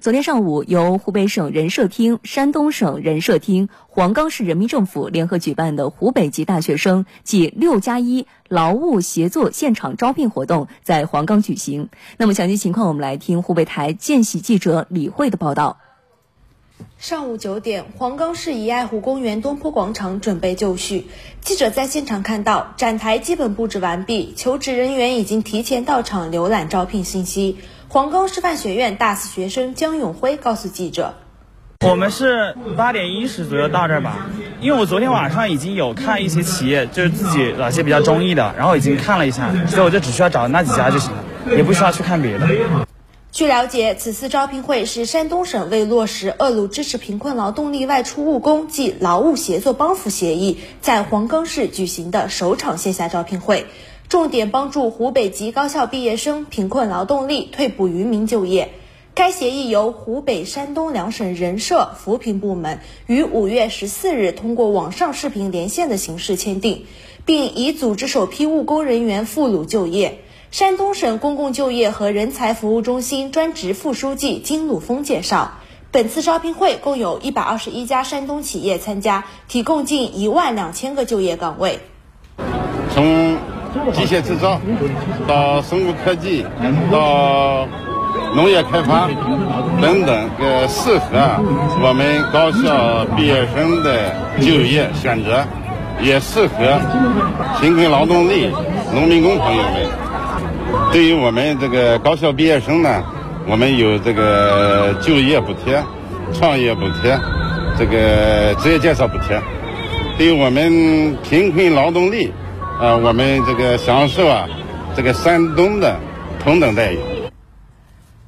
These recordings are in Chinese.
昨天上午，由湖北省人社厅、山东省人社厅、黄冈市人民政府联合举办的湖北籍大学生暨六加一劳务协作现场招聘活动在黄冈举行。那么，详细情况我们来听湖北台见习记者李慧的报道。上午九点，黄冈市怡爱湖公园东坡广场准备就绪。记者在现场看到，展台基本布置完毕，求职人员已经提前到场浏览招聘信息。黄冈师范学院大四学生江永辉告诉记者：“我们是八点一十左右到这儿吧，因为我昨天晚上已经有看一些企业，就是自己哪些比较中意的，然后已经看了一下，所以我就只需要找那几家就行了，也不需要去看别的。”据了解，此次招聘会是山东省为落实恶鲁支持贫困劳动力外出务工及劳务协作帮扶协议，在黄冈市举行的首场线下招聘会。重点帮助湖北籍高校毕业生、贫困劳动力、退捕渔民就业。该协议由湖北、山东两省人社扶贫部门于五月十四日通过网上视频连线的形式签订，并已组织首批务工人员赴鲁就业。山东省公共就业和人才服务中心专职副书记金鲁峰介绍，本次招聘会共有一百二十一家山东企业参加，提供近一万两千个就业岗位。从机械制造，到生物科技，到农业开发等等，呃，适合我们高校毕业生的就业选择，也适合贫困劳动力、农民工朋友们。对于我们这个高校毕业生呢，我们有这个就业补贴、创业补贴、这个职业介绍补贴。对于我们贫困劳动力。啊，我们这个享受啊，这个山东的同等待遇。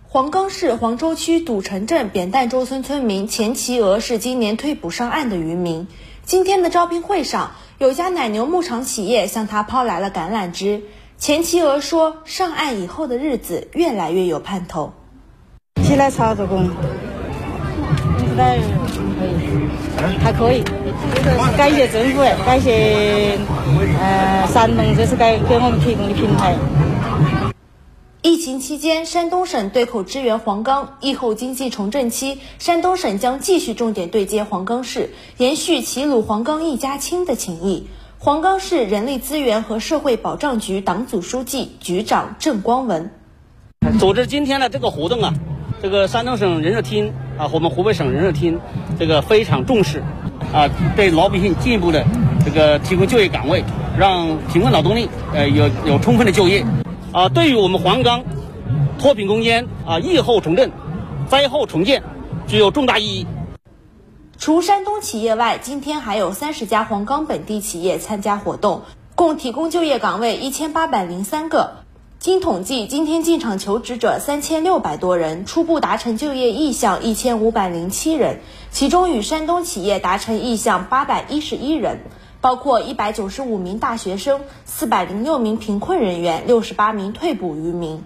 黄冈市黄州区赌城镇扁担洲村村民钱其娥是今年退捕上岸的渔民。今天的招聘会上，有家奶牛牧场企业向他抛来了橄榄枝。钱其娥说，上岸以后的日子越来越有盼头。起来操作工，应该可以，还可以。感谢政府，感谢这是该给我们提供的平台。疫情期间，山东省对口支援黄冈，疫后经济重振期，山东省将继续重点对接黄冈市，延续齐鲁黄冈一家亲的情谊。黄冈市人力资源和社会保障局党组书记、局长郑光文组织今天的这个活动啊，这个山东省人社厅啊，我们湖北省人社厅这个非常重视。啊，对老百姓进一步的这个提供就业岗位，让贫困劳动力呃有有充分的就业。啊，对于我们黄冈脱贫攻坚啊，疫后重振、灾后重建，具有重大意义。除山东企业外，今天还有三十家黄冈本地企业参加活动，共提供就业岗位一千八百零三个。经统计，今天进场求职者三千六百多人，初步达成就业意向一千五百零七人，其中与山东企业达成意向八百一十一人，包括一百九十五名大学生、四百零六名贫困人员、六十八名退捕渔民。